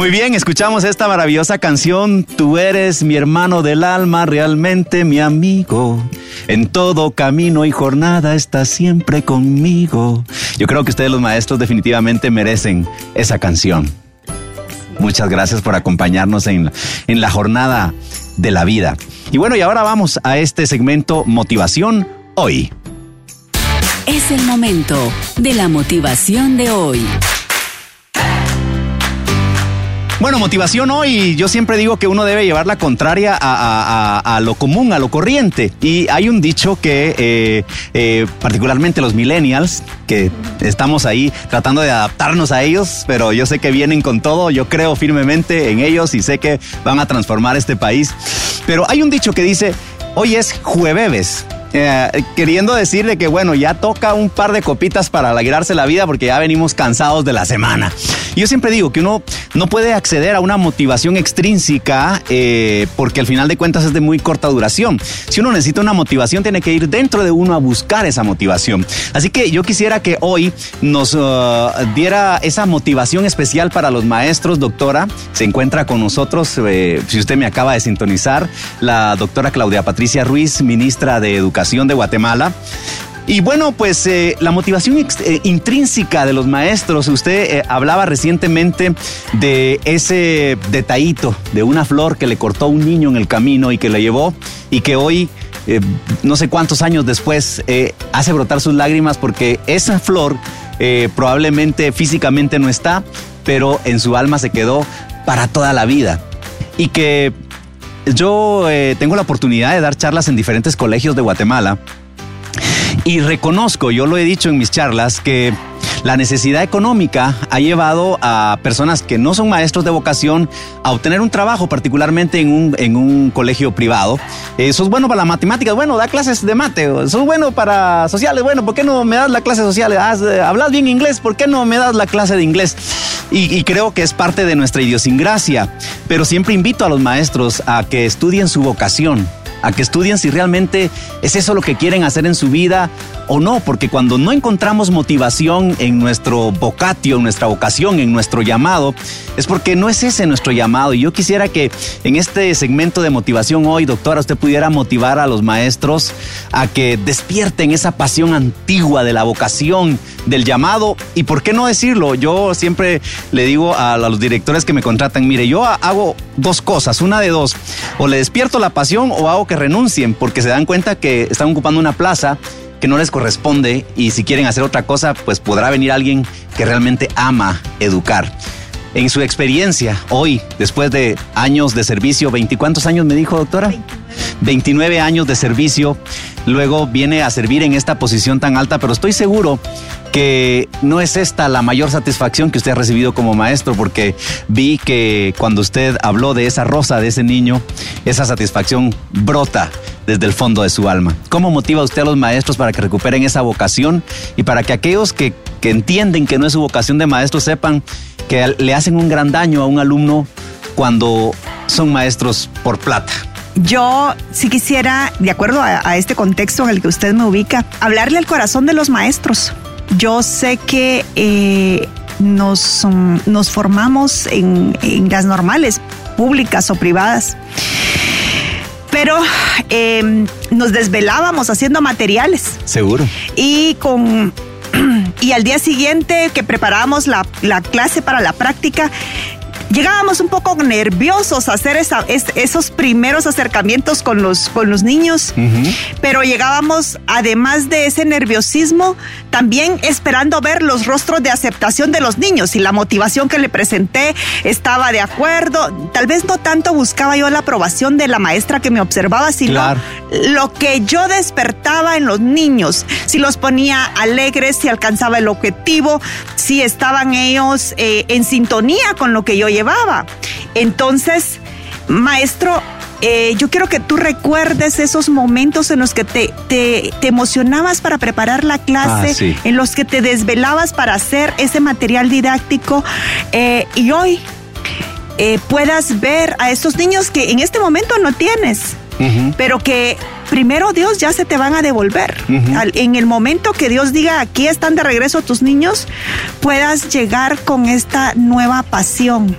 Muy bien, escuchamos esta maravillosa canción. Tú eres mi hermano del alma, realmente mi amigo. En todo camino y jornada estás siempre conmigo. Yo creo que ustedes los maestros definitivamente merecen esa canción. Muchas gracias por acompañarnos en, en la jornada de la vida. Y bueno, y ahora vamos a este segmento Motivación Hoy. Es el momento de la motivación de hoy. Bueno, motivación hoy, yo siempre digo que uno debe llevar la contraria a, a- a- lo común, a lo corriente. Y hay un dicho que eh, eh, particularmente los millennials, que estamos ahí tratando de adaptarnos a ellos, pero yo sé que vienen con todo, yo creo firmemente en ellos y sé que van a transformar este país. Pero hay un dicho que dice, hoy es jueves. Eh, queriendo decirle que bueno, ya toca un par de copitas para alegrarse la vida porque ya venimos cansados de la semana. Yo siempre digo que uno no puede acceder a una motivación extrínseca eh, porque al final de cuentas es de muy corta duración. Si uno necesita una motivación, tiene que ir dentro de uno a buscar esa motivación. Así que yo quisiera que hoy nos uh, diera esa motivación especial para los maestros, doctora. Se encuentra con nosotros, eh, si usted me acaba de sintonizar, la doctora Claudia Patricia Ruiz, ministra de Educación de Guatemala. Y bueno, pues eh, la motivación eh, intrínseca de los maestros, usted eh, hablaba recientemente de ese detallito de una flor que le cortó un niño en el camino y que le llevó y que hoy, no sé cuántos años después, hace brotar sus lágrimas porque esa flor probablemente físicamente no está, pero en su alma se quedó para toda la vida. Y que yo eh, tengo la oportunidad de dar charlas en diferentes colegios de Guatemala y reconozco, yo lo he dicho en mis charlas, que la necesidad económica ha llevado a personas que no son maestros de vocación a obtener un trabajo, particularmente en un, en un colegio privado. Eh, sos bueno para las matemáticas, bueno, da clases de mate. Sos bueno para sociales, bueno, ¿por qué no me das la clase social? Haz, eh, hablas bien inglés, ¿por qué no me das la clase de inglés? Y, y creo que es parte de nuestra idiosincrasia. Pero siempre invito a los maestros a que estudien su vocación a que estudien si realmente es eso lo que quieren hacer en su vida o no, porque cuando no encontramos motivación en nuestro vocatio, en nuestra vocación, en nuestro llamado, es porque no es ese nuestro llamado. Y yo quisiera que en este segmento de motivación hoy, doctora, usted pudiera motivar a los maestros a que despierten esa pasión antigua de la vocación, del llamado. Y por qué no decirlo, yo siempre le digo a los directores que me contratan, mire, yo hago dos cosas, una de dos, o le despierto la pasión o hago que renuncien, porque se dan cuenta que están ocupando una plaza que no les corresponde y si quieren hacer otra cosa, pues podrá venir alguien que realmente ama educar. En su experiencia, hoy, después de años de servicio, ¿veinticuántos años me dijo, doctora? 29 años de servicio, luego viene a servir en esta posición tan alta, pero estoy seguro que no es esta la mayor satisfacción que usted ha recibido como maestro, porque vi que cuando usted habló de esa rosa, de ese niño, esa satisfacción brota desde el fondo de su alma. ¿Cómo motiva usted a los maestros para que recuperen esa vocación y para que aquellos que, que entienden que no es su vocación de maestro sepan que le hacen un gran daño a un alumno cuando son maestros por plata? Yo sí quisiera, de acuerdo a, este contexto en el que usted me ubica, hablarle al corazón de los maestros. Yo sé que eh, nos, nos formamos en, las normales, públicas o privadas, pero em, nos desvelábamos haciendo materiales. Seguro. Y con y al día siguiente que preparábamos la, la, clase para la práctica, llegábamos un poco nerviosos a hacer esos primeros acercamientos con los, con los niños, pero llegábamos, además de ese nerviosismo, también esperando ver los rostros de aceptación de los niños y la motivación que le presenté estaba de acuerdo. Tal vez no tanto buscaba yo la aprobación de la maestra que me observaba, sino lo que yo despertaba en los niños, si los ponía alegres, si alcanzaba el objetivo, si estaban ellos eh, en sintonía con lo que yo llevaba. Entonces, maestro, eh, yo quiero que tú recuerdes esos momentos en los que te, te, emocionabas para preparar la clase, ah, en los que te desvelabas para hacer ese material didáctico eh, y hoy puedas ver a estos niños que en este momento no tienes pero que primero Dios ya se te van a devolver. en el momento que Dios diga, aquí están de regreso tus niños, puedas llegar con esta nueva pasión.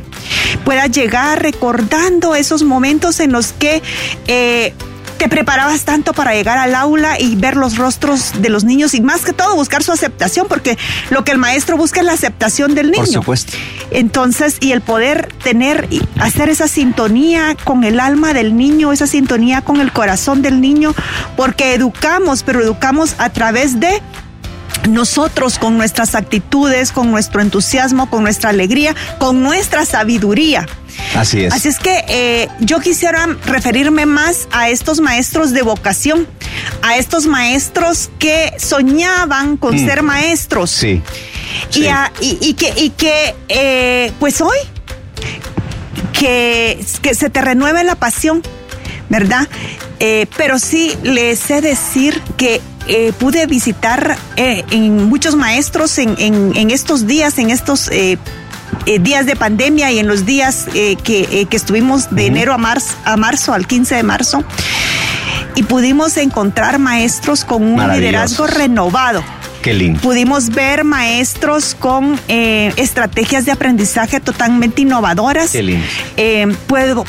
Puedas llegar recordando esos momentos en los que... Eh, te preparabas tanto para llegar al aula y ver los rostros de los niños y más que todo buscar su aceptación, porque lo que el maestro busca es la aceptación del niño. Por supuesto. Entonces, y el poder tener y hacer esa sintonía con el alma del niño, esa sintonía con el corazón del niño, porque educamos, pero educamos a través de nosotros con nuestras actitudes, con nuestro entusiasmo, con nuestra alegría, con nuestra sabiduría. Así es. Así es que eh, yo quisiera referirme más a estos maestros de vocación, a estos maestros que soñaban con mm. ser maestros. Sí. Y, que, y que eh, pues hoy, que, que se te renueve la pasión, ¿verdad? Eh, pero sí les sé decir que pude visitar en muchos maestros en, en, estos días, en estos eh, días de pandemia y en los días eh, que, eh, que, estuvimos de enero a marzo, a marzo, al 15 de marzo, y pudimos encontrar maestros con un liderazgo renovado. Qué lindo. Pudimos ver maestros con estrategias de aprendizaje totalmente innovadoras. Qué lindo.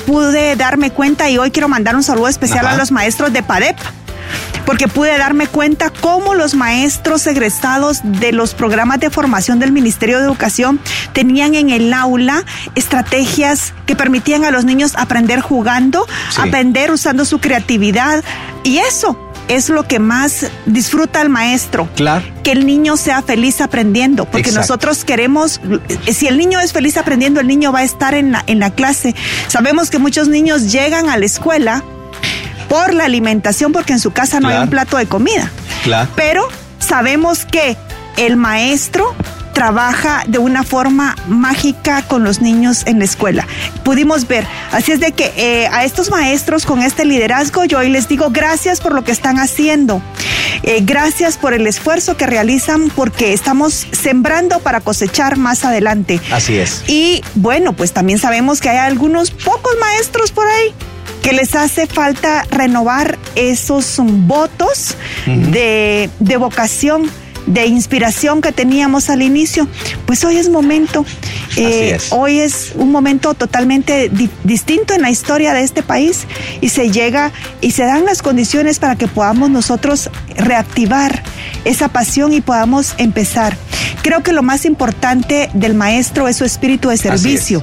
pude darme cuenta y hoy quiero mandar un saludo especial a los maestros de PADEP porque pude darme cuenta cómo los maestros egresados de los programas de formación del Ministerio de Educación tenían en el aula estrategias que permitían a los niños aprender jugando, aprender usando su creatividad y eso es lo que más disfruta el maestro. Claro. Que el niño sea feliz aprendiendo, porque nosotros queremos, si el niño es feliz aprendiendo, el niño va a estar en la, en la clase. Sabemos que muchos niños llegan a la escuela por la alimentación porque en su casa no hay un plato de comida. Claro. Pero sabemos que el maestro trabaja de una forma mágica con los niños en la escuela. Pudimos ver. Así es de que eh, a estos maestros con este liderazgo yo hoy les digo gracias por lo que están haciendo. Eh, gracias por el esfuerzo que realizan porque estamos sembrando para cosechar más adelante. Así es. Y bueno, pues también sabemos que hay algunos pocos maestros por ahí que les hace falta renovar esos votos de, de vocación de inspiración que teníamos al inicio, pues hoy es momento. Eh, hoy es un momento totalmente distinto en la historia de este país y se llega y se dan las condiciones para que podamos nosotros reactivar esa pasión y podamos empezar. Creo que lo más importante del maestro es su espíritu de servicio.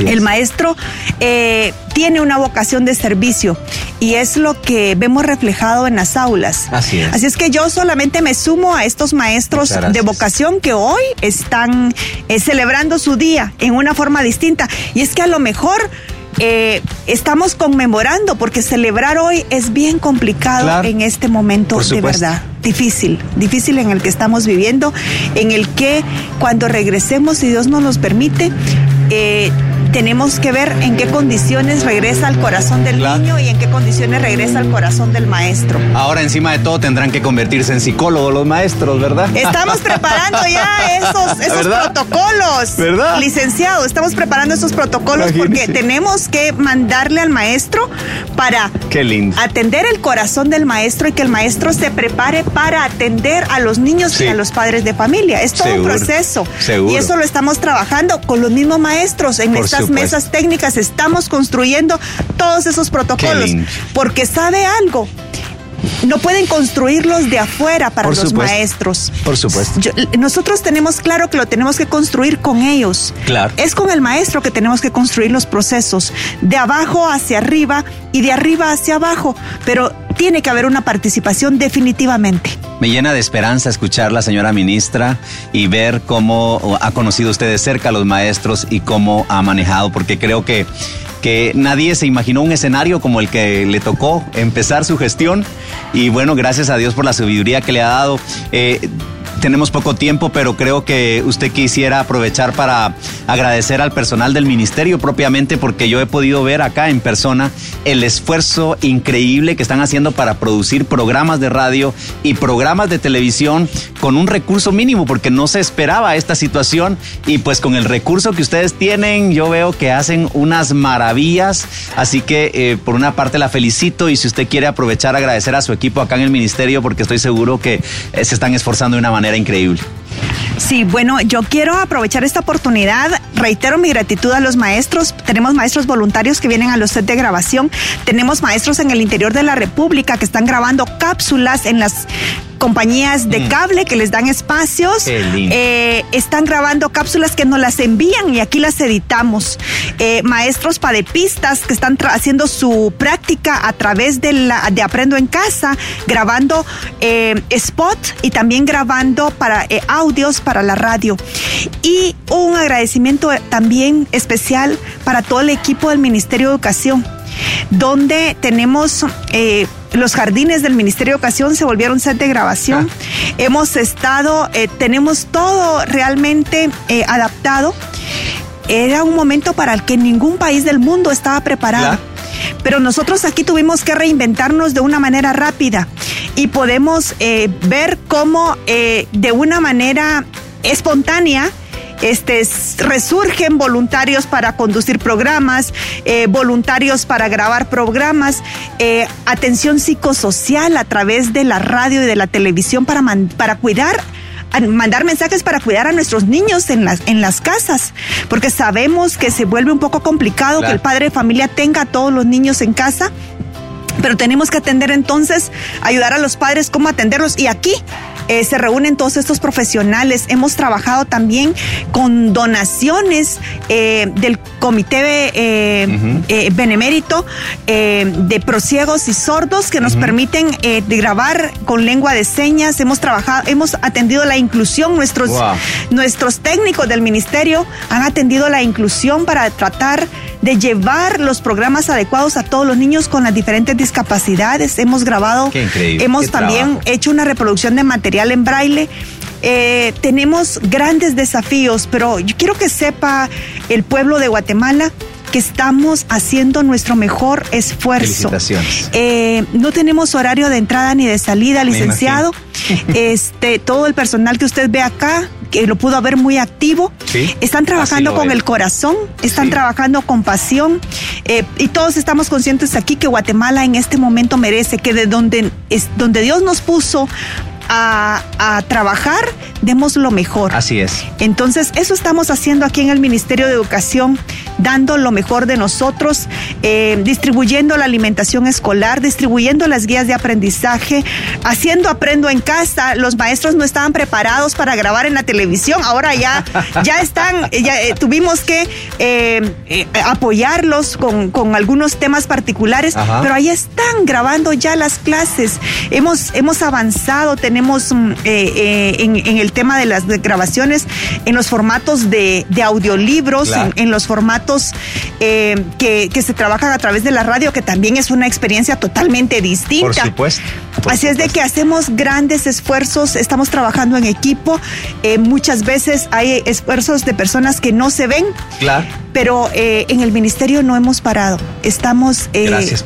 El maestro eh, tiene una vocación de servicio y es lo que vemos reflejado en las aulas. Así es. Así es que yo solamente me sumo a estos maestros de vocación que hoy están eh, celebrando su día en una forma distinta. Y es que a lo mejor eh, estamos conmemorando porque celebrar hoy es bien complicado en este momento de verdad. Difícil, difícil en el que estamos viviendo, en el que cuando regresemos, si Dios nos los permite, eh, tenemos que ver en qué condiciones regresa al corazón del niño y en qué condiciones regresa al corazón del maestro. Ahora, encima de todo, tendrán que convertirse en psicólogos los maestros, ¿verdad? Estamos preparando ya esos, esos protocolos. ¿Verdad? Licenciado, estamos preparando esos protocolos porque tenemos que mandarle al maestro para atender el corazón del maestro y que el maestro se prepare para atender a los niños y a los padres de familia. Es todo un proceso. Y eso lo estamos trabajando con los mismos maestros en estas mesas técnicas estamos construyendo todos esos protocolos. Porque sabe algo, no pueden construirlos de afuera para los maestros. Por supuesto. nosotros tenemos claro que lo tenemos que construir con ellos. Claro. Es con el maestro que tenemos que construir los procesos, de abajo hacia arriba y de arriba hacia abajo, pero tiene que haber una participación definitivamente. Me llena de esperanza escuchar la señora ministra y ver cómo ha conocido usted de cerca a los maestros y cómo ha manejado, porque creo que que nadie se imaginó un escenario como el que le tocó empezar su gestión y bueno, gracias a Dios por la sabiduría que le ha dado. Eh, tenemos poco tiempo, pero creo que usted quisiera aprovechar para agradecer al personal del ministerio propiamente porque yo he podido ver acá en persona el esfuerzo increíble que están haciendo para producir programas de radio y programas de televisión con un recurso mínimo porque no se esperaba esta situación. Y pues con el recurso que ustedes tienen yo veo que hacen unas maravillas, así que eh, por una parte la felicito y si usted quiere aprovechar agradecer a su equipo acá en el ministerio porque estoy seguro que eh, se están esforzando de una manera increíble. Sí, bueno, yo quiero aprovechar esta oportunidad. Reitero mi gratitud a los maestros. Tenemos maestros voluntarios que vienen a los sets de grabación. Tenemos maestros en el interior de la República que están grabando cápsulas en las compañías de mm. cable que les dan espacios. Eh, están grabando cápsulas que nos las envían y aquí las editamos. Eh, maestros padepistas que están haciendo su práctica a través de, la, de Aprendo en Casa, grabando eh, spot y también grabando para audios para la radio. Y un agradecimiento también especial para todo el equipo del Ministerio de Educación donde tenemos eh, los jardines del Ministerio de Educación se volvieron set de grabación. Ah. Hemos estado, eh, tenemos todo realmente eh, adaptado. Era un momento para el que ningún país del mundo estaba preparado. Pero nosotros aquí tuvimos que reinventarnos de una manera rápida y podemos ver cómo de una manera espontánea este, resurgen voluntarios para conducir programas, eh, voluntarios para grabar programas, eh, atención psicosocial a través de la radio y de la televisión para, para cuidar mandar mensajes para cuidar a nuestros niños en las, en las casas, porque sabemos que se vuelve un poco complicado que el padre de familia tenga a todos los niños en casa pero tenemos que atender entonces, ayudar a los padres cómo atenderlos. Y aquí eh, se reúnen todos estos profesionales. Hemos trabajado también con donaciones eh, del Comité eh, Benemérito de Prosiegos y Sordos que nos permiten grabar con lengua de señas. Hemos trabajado, hemos atendido la inclusión. Nuestros, nuestros técnicos del ministerio han atendido la inclusión para tratar de llevar los programas adecuados a todos los niños con las diferentes discapacidades. Hemos grabado, hemos también hecho una reproducción de material en braille. Eh, tenemos grandes desafíos, pero yo quiero que sepa el pueblo de Guatemala que estamos haciendo nuestro mejor esfuerzo. Eh, no tenemos horario de entrada ni de salida, licenciado. Este, todo el personal que usted ve acá, que lo pudo ver muy activo. Están trabajando con el corazón, están trabajando con pasión eh, y todos estamos conscientes aquí que Guatemala en este momento merece que de donde, es, donde Dios nos puso a, trabajar, demos lo mejor. Así es. Entonces, eso estamos haciendo aquí en el Ministerio de Educación, dando lo mejor de nosotros, eh, distribuyendo la alimentación escolar, distribuyendo las guías de aprendizaje, haciendo aprendo en casa. Los maestros no estaban preparados para grabar en la televisión, ahora ya, ya están, ya eh, tuvimos que eh, apoyarlos con, con, algunos temas particulares, pero ahí están grabando ya las clases. Hemos, hemos avanzado, tenemos mm, eh, eh, en, el tema de las grabaciones, en los formatos de, audiolibros, en, los formatos eh, que, se trabajan a través de la radio, que también es una experiencia totalmente distinta. Por supuesto. Así es de que hacemos grandes esfuerzos, estamos trabajando en equipo, muchas veces hay esfuerzos de personas que no se ven. Claro. Pero en el ministerio no hemos parado, estamos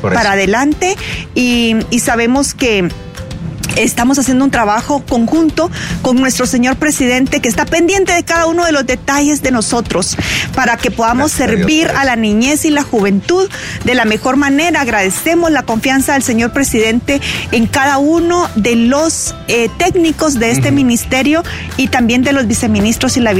para adelante y sabemos que Estamos haciendo un trabajo conjunto con nuestro señor presidente que está pendiente de cada uno de los detalles de nosotros para que podamos servir a, la niñez y la juventud de la mejor manera. Agradecemos la confianza del señor presidente en cada uno de los eh, técnicos de este ministerio y también de los viceministros y la,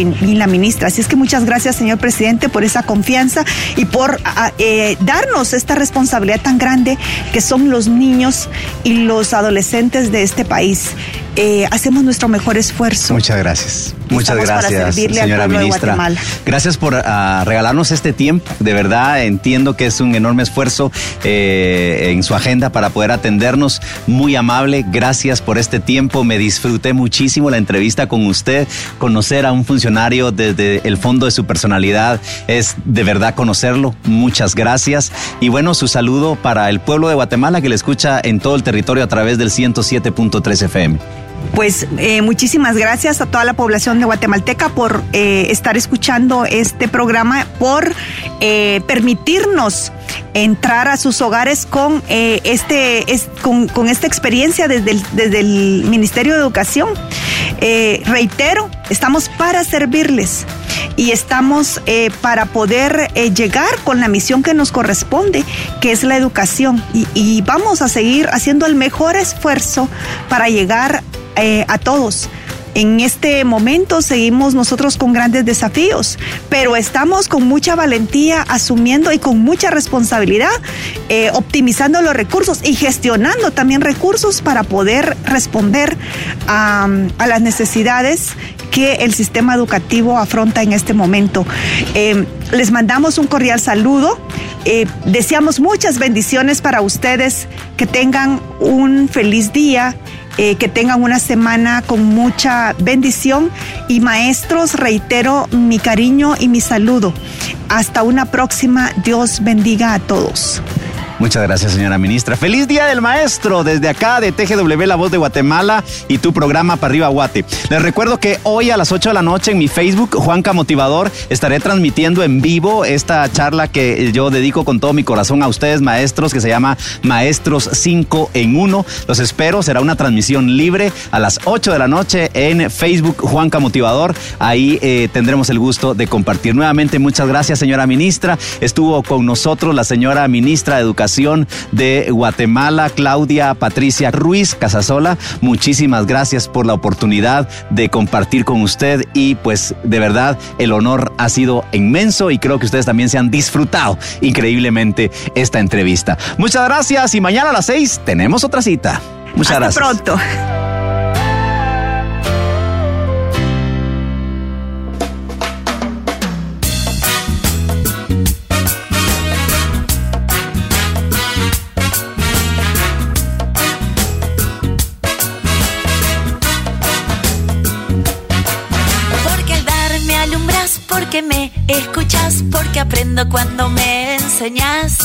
ministra. Así es que muchas gracias, señor presidente, por esa confianza y por eh, darnos esta responsabilidad tan grande que son los niños y los adolescentes de este país. Eh, hacemos nuestro mejor esfuerzo. Muchas gracias. Muchas gracias, señora ministra. Gracias por ah, regalarnos este tiempo. De verdad, entiendo que es un enorme esfuerzo eh, en su agenda para poder atendernos. Muy amable. Gracias por este tiempo. Me disfruté muchísimo la entrevista con usted. Conocer a un funcionario desde el fondo de su personalidad es de verdad conocerlo. Muchas gracias. Y bueno, su saludo para el pueblo de Guatemala que le escucha en todo el territorio a través del 107.3 FM. Pues eh, muchísimas gracias a toda la población de Guatemalteca por eh, estar escuchando este programa, por eh, permitirnos entrar a sus hogares con, este, con, esta experiencia desde el, desde el Ministerio de Educación. reitero, estamos para servirles y estamos para poder llegar con la misión que nos corresponde, que es la educación. Y, y, vamos a seguir haciendo el mejor esfuerzo para llegar eh, a todos. En este momento seguimos nosotros con grandes desafíos, pero estamos con mucha valentía asumiendo y con mucha responsabilidad, eh, optimizando los recursos y gestionando también recursos para poder responder a, las necesidades que el sistema educativo afronta en este momento. Eh, les mandamos un cordial saludo. deseamos muchas bendiciones para ustedes, que tengan un feliz día eh, que tengan una semana con mucha bendición y maestros, reitero mi cariño y mi saludo. Hasta una próxima, Dios bendiga a todos. Muchas gracias, señora ministra. Feliz Día del Maestro desde acá de TGW La Voz de Guatemala y tu programa Para Arriba Guate. Les recuerdo que hoy a las 8 de la noche en mi Facebook, Juanca Motivador, estaré transmitiendo en vivo esta charla que yo dedico con todo mi corazón a ustedes, maestros, que se llama Maestros 5 en 1. Los espero, será una transmisión libre a las 8 de la noche en Facebook, Juanca Motivador. Ahí eh, tendremos el gusto de compartir. Nuevamente, muchas gracias, señora ministra. Estuvo con nosotros la señora ministra de Educación de Guatemala, Claudia Patricia Ruiz Casasola. Muchísimas gracias por la oportunidad de compartir con usted y pues de verdad el honor ha sido inmenso y creo que ustedes también se han disfrutado increíblemente esta entrevista. Muchas gracias y mañana a las seis tenemos otra cita. Muchas Hasta gracias. pronto. Porque aprendo cuando me enseñas.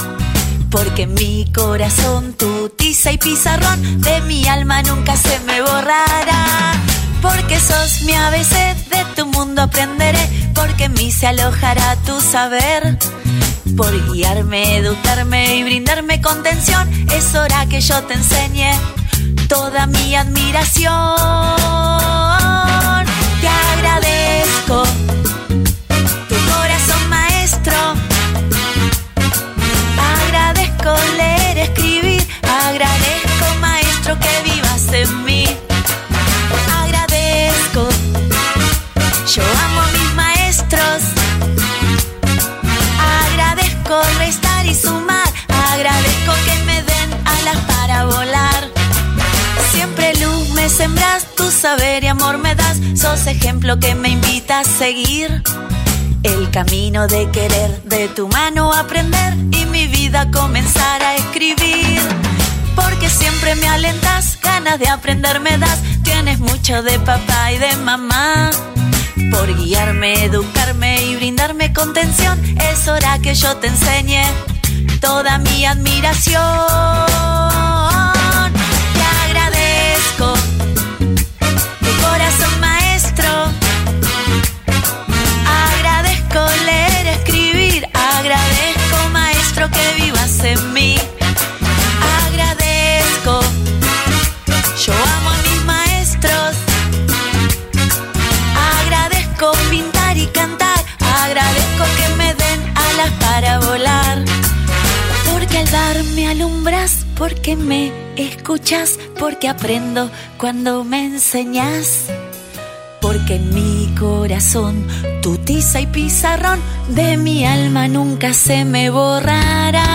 Porque mi corazón, tu tiza y pizarrón, de mi alma nunca se me borrará. Porque sos mi ABC, de tu mundo aprenderé, porque en mí se alojará tu saber. Por guiarme, educarme y brindarme contención, es hora que yo te enseñe toda mi admiración. Te agradezco sembras, tu saber y amor me das, sos ejemplo que me invita a seguir. El camino de querer de tu mano aprender y mi vida comenzar a escribir. Porque siempre me alentas, ganas de aprender me das, tienes mucho de papá y de mamá. Por guiarme, educarme y brindarme contención, es hora que yo te enseñe toda mi admiración. En mí. Agradezco. Yo amo a mis maestros. Agradezco pintar y cantar. Agradezco que me den alas para volar. Porque al darme alumbras, porque me escuchas, porque aprendo cuando me enseñas. Porque en mi corazón tu tiza y pizarrón de mi alma nunca se me borrará.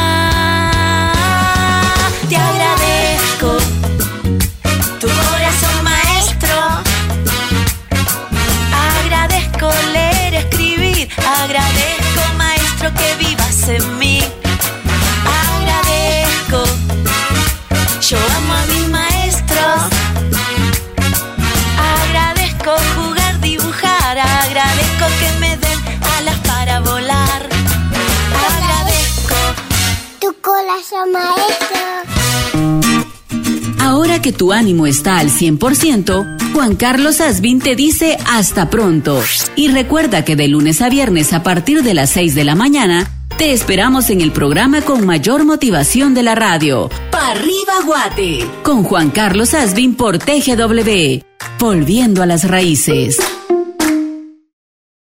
Te agradezco tu corazón maestro. Agradezco leer, escribir. Agradezco maestro que vivas en mí. Ahora que tu ánimo está al 100%, Juan Carlos Asbin te dice hasta pronto. Y recuerda que de lunes a viernes a partir de las 6 de la mañana, te esperamos en el programa con mayor motivación de la radio. ¡Pa' arriba Guate! Con Juan Carlos Asbin por TGW. Volviendo a las raíces.